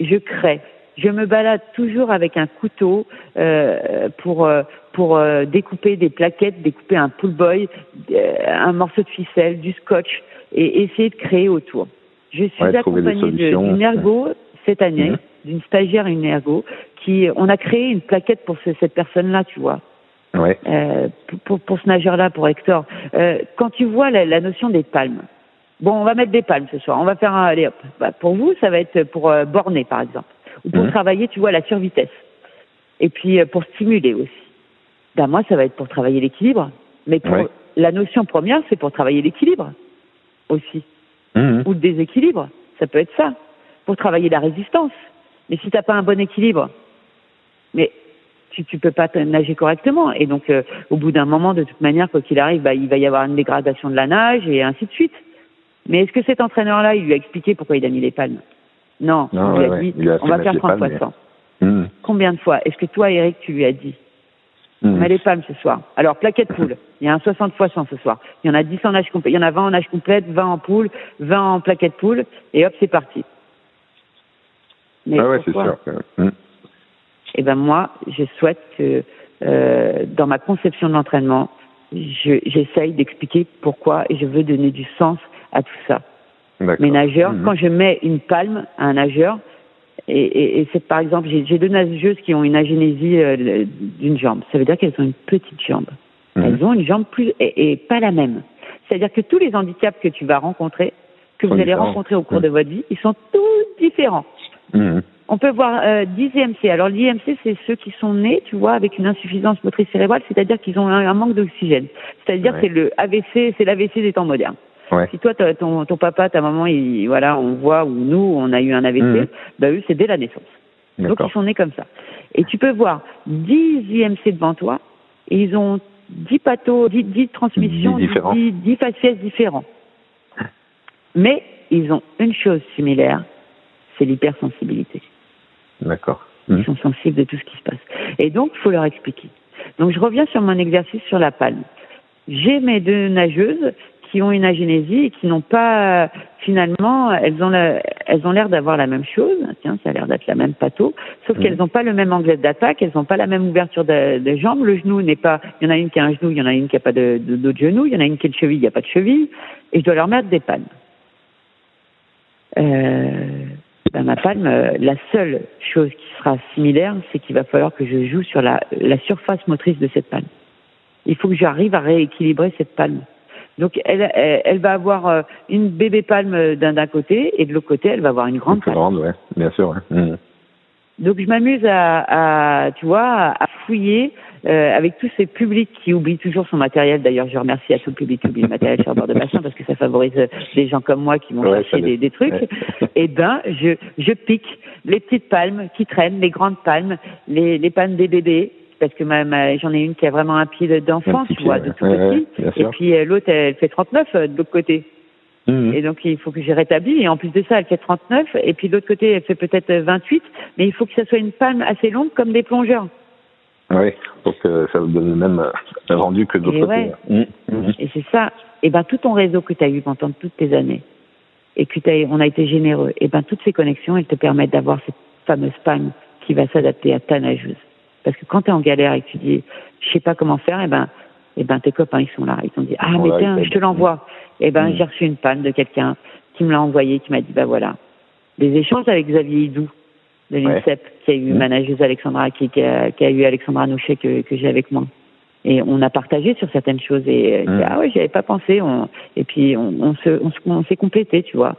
Je crée. Je me balade toujours avec un couteau euh, pour euh, pour euh, découper des plaquettes, découper un pull boy, euh, un morceau de ficelle, du scotch et essayer de créer autour. Je suis accompagnée d'une ergo cette année, mmh. d'une stagiaire une ergo qui on a créé une plaquette pour cette personne-là, tu vois. Ouais. Euh, pour, pour, ce nageur-là, pour Hector. Euh, quand tu vois la, la, notion des palmes, Bon, on va mettre des palmes ce soir. On va faire un. Allez, hop. Bah, pour vous, ça va être pour euh, borner, par exemple, ou pour mhm. travailler, tu vois, la survitesse. Et puis euh, pour stimuler aussi. Ben moi, ça va être pour travailler l'équilibre. Mais pour la notion première, c'est pour travailler l'équilibre aussi, mhm. ou le déséquilibre. Ça peut être ça, pour travailler la résistance. Mais si t'as pas un bon équilibre, mais tu tu peux pas nager correctement. Et donc, euh, au bout d'un moment, de toute manière, quoi qu'il arrive, bah, il va y avoir une dégradation de la nage et ainsi de suite. Mais est-ce que cet entraîneur-là, il lui a expliqué pourquoi il a mis les palmes Non, non il lui a dit, on va faire 30 fois 100. Hmm. Combien de fois Est-ce que toi, Eric, tu lui as dit On hmm. met les palmes ce soir. Alors, plaquette poule. Il y a un 60 fois 100 ce soir. Il y en a 10 en nage complet. Il y en a 20 en nage complète, 20 en poule, 20 en plaquette poule. Et hop, c'est parti. Mais ah ouais, c'est sûr. Hmm. Eh ben moi, je souhaite que euh, dans ma conception de l'entraînement, j'essaye d'expliquer pourquoi et je veux donner du sens à tout ça. Mes nageurs, mhm. quand je mets une palme à un nageur, et, et, et c'est par exemple, j'ai deux nageuses qui ont une agénésie euh, d'une jambe. Ça veut dire qu'elles ont une petite jambe. Mhm. Elles ont une jambe plus et, et pas la même. C'est-à-dire que tous les handicaps que tu vas rencontrer, que vous allez rencontrer au cours mhm. de votre vie, ils sont tous différents. On peut voir euh, 10 IMC. Alors l'IMC, c'est ceux qui sont nés, tu vois, avec une insuffisance motrice cérébrale, c'est-à-dire qu'ils ont un, manque d'oxygène. C'est-à-dire que c'est le AVC, c'est l'AVC des temps modernes. Si toi, ton, ton papa, ta maman, il, voilà, on voit, ou nous, on a eu un AVC, mmh. bah eux, c'est dès la naissance. Donc ils sont nés comme ça. Et tu peux voir 10 IMC devant toi, et ils ont dix pathos, dix, dix transmissions, Dix différents. dix, dix faciès différents. Mais ils ont une chose similaire, c'est l'hypersensibilité. D'accord. Ils Mhm. sont sensibles de tout ce qui se passe. Et donc, il faut leur expliquer. Donc, je reviens sur mon exercice sur la palme. J'ai mes deux nageuses qui ont une agénésie et qui n'ont pas, finalement, elles ont la- elles ont l'air d'avoir la même chose. Tiens, ça a l'air d'être la même pâteau. Sauf qu'elles n'ont pas le même angle d'attaque, elles n'ont pas la même ouverture de, de jambes. Le genou n'est pas, il y en a une qui a un genou, il y en a une qui a pas de, de, d'autre genou, il y en a une qui a de cheville, il n'y a pas de cheville. Et je dois leur mettre des palmes. Euh, ben, ma palme, euh, la seule chose qui sera similaire, c'est qu'il va falloir que je joue sur la, la surface motrice de cette palme. Il faut que j'arrive à rééquilibrer cette palme. Donc elle, elle, va avoir euh, une bébé palme d'un d'un côté et de l'autre côté, elle va avoir une grande Plus palme. grande, ouais, bien sûr. Ouais. Mhm. Donc je m'amuse à, à, tu vois, à fouiller euh, avec tous ces publics qui oublient toujours son matériel. D'ailleurs, je remercie à tout le public qui oublie le matériel sur bord de bassin parce que ça favorise euh, des gens comme moi qui vont Ouais, chercher des, des trucs. Ouais. Eh ben, je, je pique les petites palmes qui traînent, les grandes palmes, les, les palmes des bébés. Parce que j'en ai une qui a vraiment un pied d'enfant, tu vois, de tout ouais, petit. ouais, et puis euh, l'autre, elle fait 39 euh, de l'autre côté. Mhm. Et donc, il faut que j'ai rétabli. Et en plus de ça, elle fait 39. Et puis, de l'autre côté, elle fait peut-être 28. Mais il faut que ça soit une palme assez longue comme des plongeurs. Oui, donc euh, ça vous donne le même euh, rendu que côté. ouais. Mhm. Mhm. Et c'est ça. Et ben, tout ton réseau que tu as eu pendant toutes tes années, et que on a été généreux, et ben, toutes ces connexions, elles te permettent d'avoir cette fameuse palme qui va s'adapter à ta nageuse. Parce que quand tu es en galère et que tu dis, je sais pas comment faire, et ben, et ben, tes copains, ils sont là. Ils t'ont dit, ah, mais tiens, je te l'envoie. Et ben, Mm. j'ai reçu une palme de quelqu'un qui me l'a envoyé, qui m'a dit, bah voilà. Des échanges avec Xavier Hidou de l'INSEP, qui a eu Mm. ma nageuse Alexandra, qui, qui, a, qui a eu Alexandra Nouchet que, que j'ai avec moi. Et on a partagé sur certaines choses et euh, Mm. ah ouais, j'y avais pas pensé. On, et puis on, on se, on, se- on s'est complété, tu vois.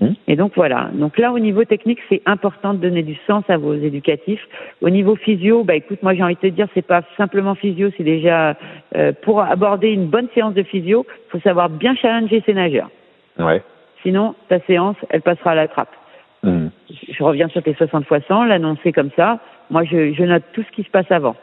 Mm. Et donc voilà. Donc là, au niveau technique, c'est important de donner du sens à vos éducatifs. Au niveau physio, bah écoute, moi j'ai envie de te dire, c'est pas simplement physio, c'est déjà euh, pour aborder une bonne séance de physio, faut savoir bien challenger ses nageurs. Ouais. Sinon, ta séance, elle passera à la trappe Mhm. je reviens sur tes 60 fois 100, l'annoncer comme ça. Moi, je, je note tout ce qui se passe avant.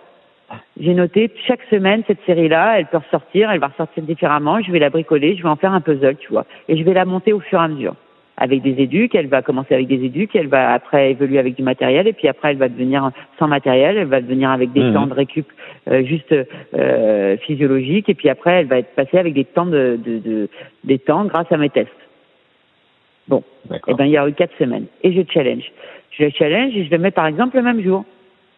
J'ai noté chaque semaine cette série-là, elle peut ressortir, elle va ressortir différemment, je vais la bricoler, je vais en faire un puzzle, tu vois. Et je vais la monter au fur et à mesure. Avec des éduques, elle va commencer avec des éduques, elle va après évoluer avec du matériel, et puis après elle va devenir sans matériel, elle va devenir avec des Mhm. temps de récup euh, juste euh, physiologiques, et puis après elle va être passée avec des temps de, de, de- des temps grâce à mes tests. Bon, eh D'accord. ben, il y a eu quatre semaines. Et je challenge. Je le challenge et je le mets par exemple le même jour.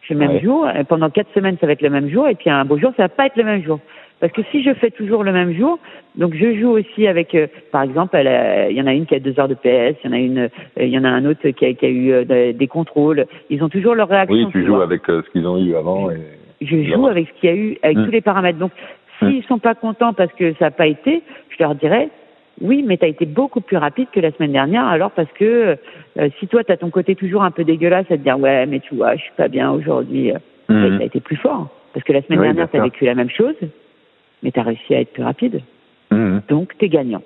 Je le même Ouais. jour. Et pendant quatre semaines, ça va être le même jour. Et puis un beau jour, ça va pas être le même jour. Parce que si je fais toujours le même jour, donc je joue aussi avec, euh, par exemple, il y en a une qui a deux heures de PS, il y en a une, euh, il y en a un autre qui a, qui a eu euh, des- contrôles. Ils ont toujours leur réaction. Oui, tu joues vois. avec euh, ce qu'ils ont eu avant. Et... Je joue avec ce qu'il y a eu, avec Mm. tous les paramètres. Donc, s'ils sont pas contents parce que ça n'a pas été, je leur dirais, oui, mais tu as été beaucoup plus rapide que la semaine dernière, alors parce que euh, si toi, tu as ton côté toujours un peu dégueulasse à te dire, ouais, mais tu vois, je suis pas bien aujourd'hui, Mhm. tu as été plus fort. Parce que la semaine Oui, dernière, tu as vécu la même chose, mais tu as réussi à être plus rapide. Mhm. Donc, tu es gagnant.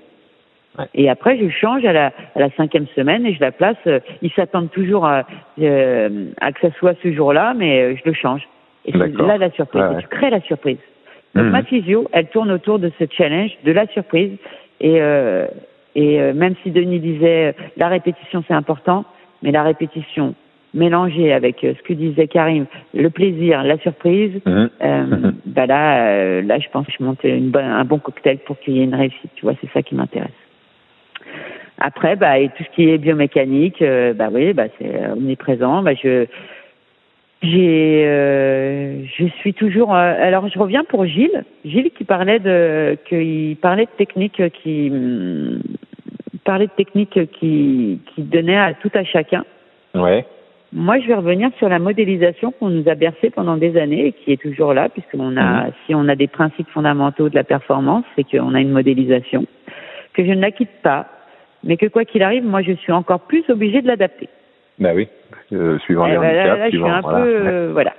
Ouais. Et après, je change à la, à la cinquième semaine et je la place. euh, ils s'attendent toujours à, euh, à que ça soit ce jour-là, mais euh, je le change. Et c'est là la surprise. Ouais, Et tu crées la surprise. Donc Mhm. ma physio, elle tourne autour de ce challenge, de la surprise. Et, euh, et euh, même si Denis disait euh, la répétition c'est important, mais la répétition mélangée avec euh, ce que disait Karim, le plaisir, la surprise, Mhm. euh, Mhm. bah là, euh, là je pense que je monte une bonne, un bon cocktail pour qu'il y ait une réussite. Tu vois, c'est ça qui m'intéresse. Après, bah, et tout ce qui est biomécanique, euh, bah oui, bah c'est omniprésent. Bah je, j'ai, euh, je suis toujours. alors, je reviens pour Gilles. Gilles qui parlait de, qu'il parlait de techniques qui hum, parlait de techniques qui, qui donnaient à tout à chacun. Ouais. Moi, je vais revenir sur la modélisation qu'on nous a bercé pendant des années et qui est toujours là, puisqu'on a, Mhm. si on a des principes fondamentaux de la performance, c'est qu'on a une modélisation que je ne la quitte pas, mais que quoi qu'il arrive, moi, je suis encore plus obligée de l'adapter. Bah oui. Euh, suivant Eh les ben là, handicaps, là, je suis suivant- un voilà. peu, euh, voilà.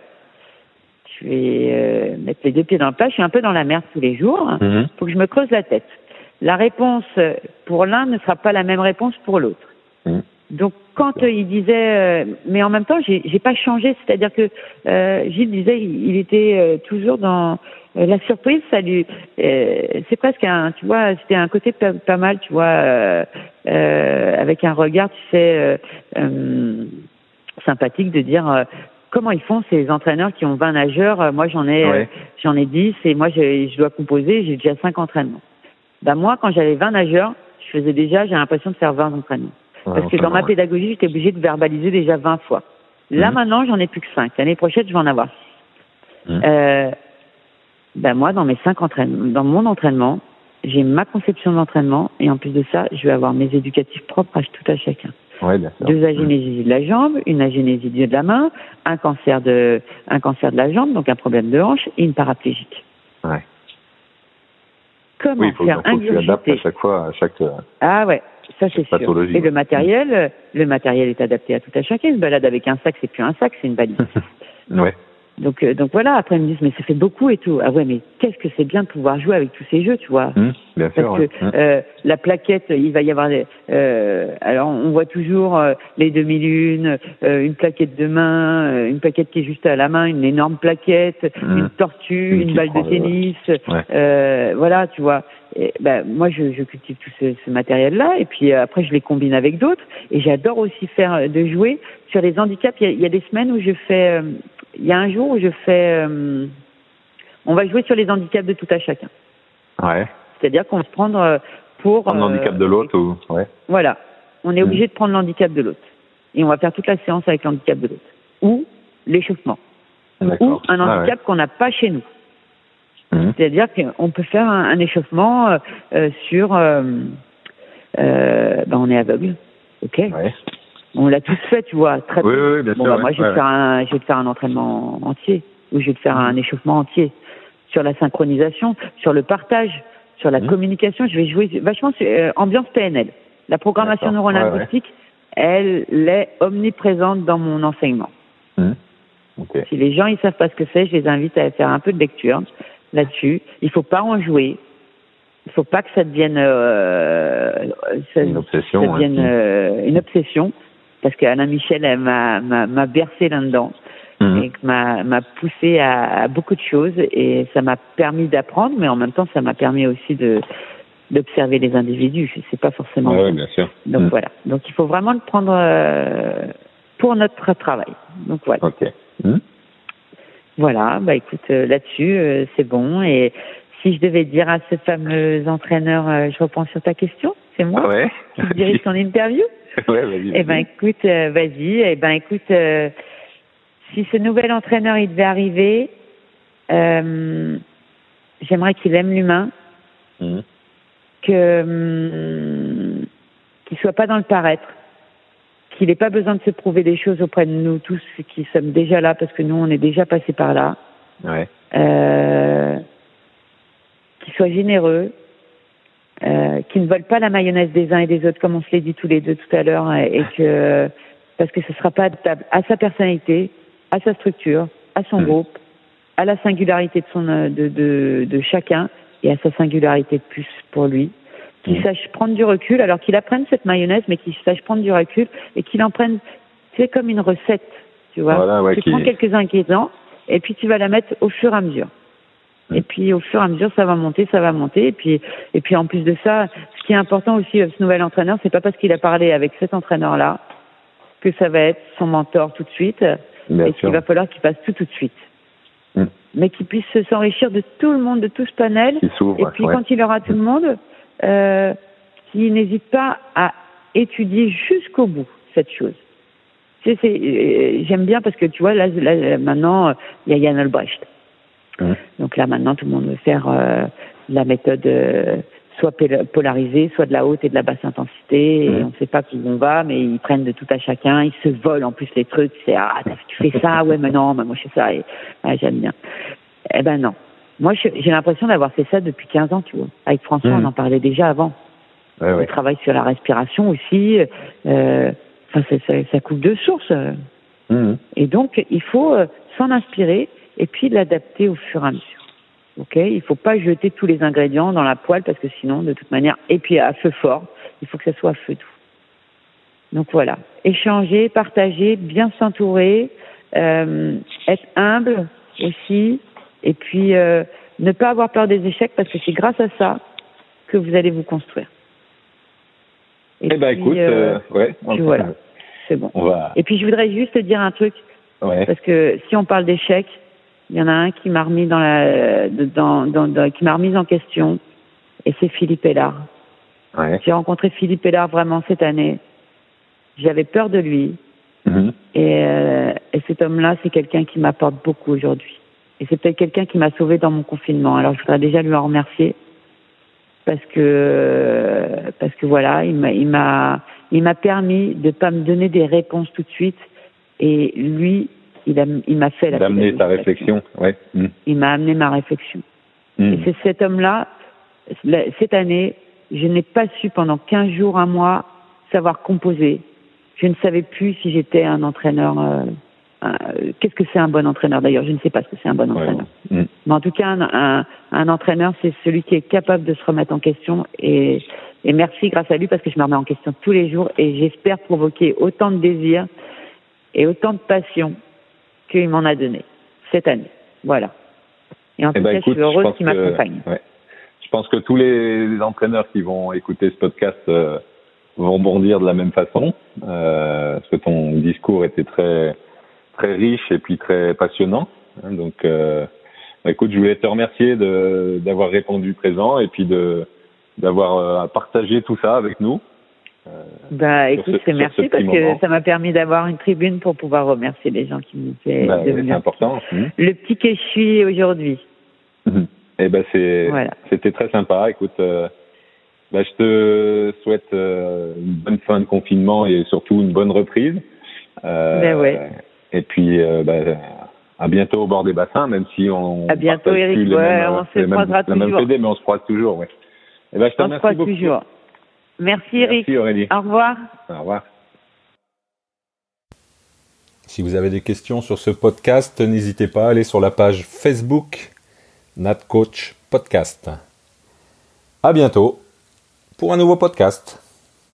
Je vais euh, mettre les deux pieds dans le plat. Je suis un peu dans la merde tous les jours. Ouais. Mhm. faut que je me creuse la tête. La réponse pour l'un ne sera pas la même réponse pour l'autre. Mhm. Donc quand euh, il disait, euh, mais en même temps, j'ai j'ai pas changé. C'est-à-dire que euh, Gilles disait, il, il était euh, toujours dans Euh, la surprise, ça lui, euh, c'est presque un, tu vois, c'était un côté pas, mal, tu vois, euh, avec un regard, tu sais, sympathique de dire comment ils font ces entraîneurs qui ont 20 nageurs. Moi, j'en ai, j'en ai 10 et moi, je dois composer. J'ai déjà 5 entraînements. Ben moi, quand j'avais 20 nageurs, je faisais déjà, j'ai l'impression de faire 20 entraînements. Parce que dans ma pédagogie, j'étais obligée de verbaliser déjà 20 fois. Là, mmh. maintenant, j'en ai plus que 5. L'année prochaine, je vais en avoir 6. Mmh. Euh, ben moi, dans mes cinq entraînements, dans mon entraînement, j'ai ma conception d'entraînement et en plus de ça, je vais avoir mes éducatifs propres à tout à chacun. Ouais, bien sûr. Deux agénésies de la jambe, une agénésie de la main, un cancer de, un cancer de la jambe, donc un problème de hanche et une paraplégique. Ouais. Comment oui, il faut, faire faut que tu adaptes à chaque fois, à chaque. Ah ouais, ça c'est sûr. Et le matériel, le matériel est adapté à tout à chacun. Une balade avec un sac, c'est plus un sac, c'est une valise. ouais. Donc, euh, donc voilà, après ils me disent, mais ça fait beaucoup et tout. Ah ouais, mais qu'est-ce que c'est bien de pouvoir jouer avec tous ces jeux, tu vois. Mmh, bien Parce sûr, que euh, la plaquette, il va y avoir des... Euh, alors on voit toujours euh, les demi-lunes, euh, une plaquette de main, une plaquette qui est juste à la main, une énorme plaquette, mmh. une tortue, une, balle de tennis. voilà, tu vois. Et, ben, moi, je, je cultive tout ce, ce matériel-là, et puis après, je les combine avec d'autres. Et j'adore aussi faire de jouer sur les handicaps. Il y a, il y a des semaines où je fais il y a un jour où je fais, euh, on va jouer sur les handicaps de tout à chacun. Ouais. C'est-à-dire qu'on va se prendre euh, pour. Prendre l'handicap de l'autre ou. Ouais. Voilà. On est obligé de prendre l'handicap de l'autre. Et on va faire toute la séance avec l'handicap de l'autre. Ou l'échauffement. Ou un ah handicap qu'on n'a pas chez nous. Mmh. C'est-à-dire qu'on peut faire un, échauffement euh, sur. Euh, ben on est aveugle. OK ouais. On l'a tous fait, tu vois. Très oui, oui, bien bon, sûr, bah, moi, je vais, te faire un, je vais te faire un entraînement entier, ou je vais te faire un échauffement entier sur la synchronisation, sur le partage, sur la mmh. communication. Je vais jouer vachement sur euh, ambiance PNL. La programmation neurolinguistique, elle est omniprésente dans mon enseignement. Mmh. Si les gens ils savent pas ce que c'est, je les invite à faire un peu de lecture là-dessus. Il faut pas en jouer. Il faut pas que ça devienne, euh, ça, une obsession. Ça devienne, euh, une obsession parce qu'Alain Michel m'a bercé là-dedans mhm. et m'a poussé à, beaucoup de choses et ça m'a permis d'apprendre, mais en même temps ça m'a permis aussi de d'observer les individus. C'est pas forcément. Oui, bien sûr. Donc mhm. voilà. Donc il faut vraiment le prendre euh, pour notre travail. Donc voilà. Ok. Mhm. Voilà. Bah écoute, euh, là-dessus euh, c'est bon. Et si je devais dire à ce fameux entraîneur, je reprends sur ta question, c'est moi ouais. qui dirige ton interview? ouais, vas-y. Eh ben, écoute, euh, vas-y. Eh ben, écoute, euh, si ce nouvel entraîneur il devait arriver, euh, j'aimerais qu'il aime l'humain, mmh. que hum, qu'il soit pas dans le paraître, qu'il n'ait pas besoin de se prouver des choses auprès de nous tous qui sommes déjà là parce que nous on est déjà passé par là. Ouais. qu'il soit généreux, euh, qui ne volent pas la mayonnaise des uns et des autres, comme on se l'est dit tous les deux tout à l'heure, et que parce que ce sera pas adaptable à sa personnalité, à sa structure, à son mm. groupe, à la singularité de son de, de, de chacun et à sa singularité de plus pour lui. Qu'il mm. sache prendre du recul, alors qu'il apprenne cette mayonnaise, mais qu'il sache prendre du recul et qu'il en prenne, c'est comme une recette, tu vois. Voilà, tu prends quelques ingrédients et puis tu vas la mettre au fur et à mesure. Et puis au fur et à mesure, ça va monter, ça va monter. Et puis, et puis en plus de ça, ce qui est important aussi avec ce nouvel entraîneur, c'est pas parce qu'il a parlé avec cet entraîneur-là que ça va être son mentor tout de suite. et qu'il va falloir qu'il fasse tout tout de suite. Mm. Mais qu'il puisse s'enrichir de tout le monde, de tout ce panel. Et puis quand il aura tout le monde, euh, qu'il n'hésite pas à étudier jusqu'au bout cette chose. C'est, euh, j'aime bien parce que tu vois là, là maintenant il y a Yann Albrecht. Donc là, maintenant, tout le monde veut faire euh, la méthode euh, soit polarisée, soit de la haute et de la basse intensité. Et on ne sait pas qui on va, mais ils prennent de tout à chacun. Ils se volent en plus les trucs. C'est ah, tu fais ça, ouais, mais non, moi je fais ça. Et j'aime bien. Eh ben non. Moi, j'ai l'impression d'avoir fait ça depuis 15 ans, tu vois. Avec François, on en parlait déjà avant. Ouais, on travaille sur la respiration aussi. Euh, enfin, ça, ça, coupe de source. Et donc, il faut s'en inspirer et puis l'adapter au fur et à mesure. Ok, il faut pas jeter tous les ingrédients dans la poêle parce que sinon, de toute manière, et puis à feu fort, il faut que ça soit à feu doux. Donc voilà, échanger, partager, bien s'entourer, euh, être humble aussi, et puis euh, ne pas avoir peur des échecs parce que c'est grâce à ça que vous allez vous construire. Et eh ben écoute, euh, ouais, voilà, c'est bon. Et puis je voudrais juste te dire un truc, parce que si on parle d'échecs, il y en a un qui m'a remis dans la, dans, dans, qui m'a remise en question, et c'est Philippe Hélard. J'ai rencontré Philippe Hélard vraiment cette année. J'avais peur de lui. Mm-hmm. Et, euh, et cet homme-là, c'est quelqu'un qui m'apporte beaucoup aujourd'hui. Et c'est peut-être quelqu'un qui m'a sauvé dans mon confinement. Alors je voudrais déjà lui en remercier parce que parce que voilà, il m'a il m'a il m'a permis de pas me donner des réponses tout de suite. Et lui, il a il m'a fait la. D'amener ta réflexion, ouais. Mm. Il m'a amené ma réflexion. Mm. Et c'est cet homme-là. Cette année, je n'ai pas su pendant 15 jours, un mois, savoir composer. Je ne savais plus si j'étais un entraîneur. Euh, Qu'est-ce que c'est un bon entraîneur d'ailleurs Je ne sais pas ce que c'est un bon entraîneur. Mm. Mais en tout cas, un, un, entraîneur, c'est celui qui est capable de se remettre en question. Et, et, merci grâce à lui parce que je me remets en question tous les jours et j'espère provoquer autant de désir et autant de passion qu'il m'en a donné cette année. Voilà. Et en eh tout ben, cas, je suis heureuse qu'il m'accompagne. Ouais pense que tous les, entraîneurs qui vont écouter ce podcast euh, vont bondir de la même façon, euh, parce que ton discours était très très riche et puis très passionnant. Hein, donc, euh, bah, écoute, je voulais te remercier d'avoir répondu présent et puis de d'avoir partagé tout ça avec nous. Bah, écoute, c'est merci parce que ça m'a permis d'avoir une tribune pour pouvoir remercier les gens qui m'ont fait bah, C'est important. Mmh. Le petit que je suis aujourd'hui. Mmh. Eh ben c'est c'était très sympa. Écoute, euh, bah, je te souhaite euh, une bonne fin de confinement et surtout une bonne reprise. Euh, ben ouais. Et puis bah, à bientôt au bord des bassins, même si on à bientôt Eric. Plus ouais, on se croisera toujours. Même PD, mais on se croise toujours. Ouais. Eh ben, je te on remercie se beaucoup. toujours. Merci Eric. Merci Aurélie. Au revoir. Au revoir. Si vous avez des questions sur ce podcast, n'hésitez pas à aller sur la page Facebook Nat Coach Podcast. À bientôt pour un nouveau podcast.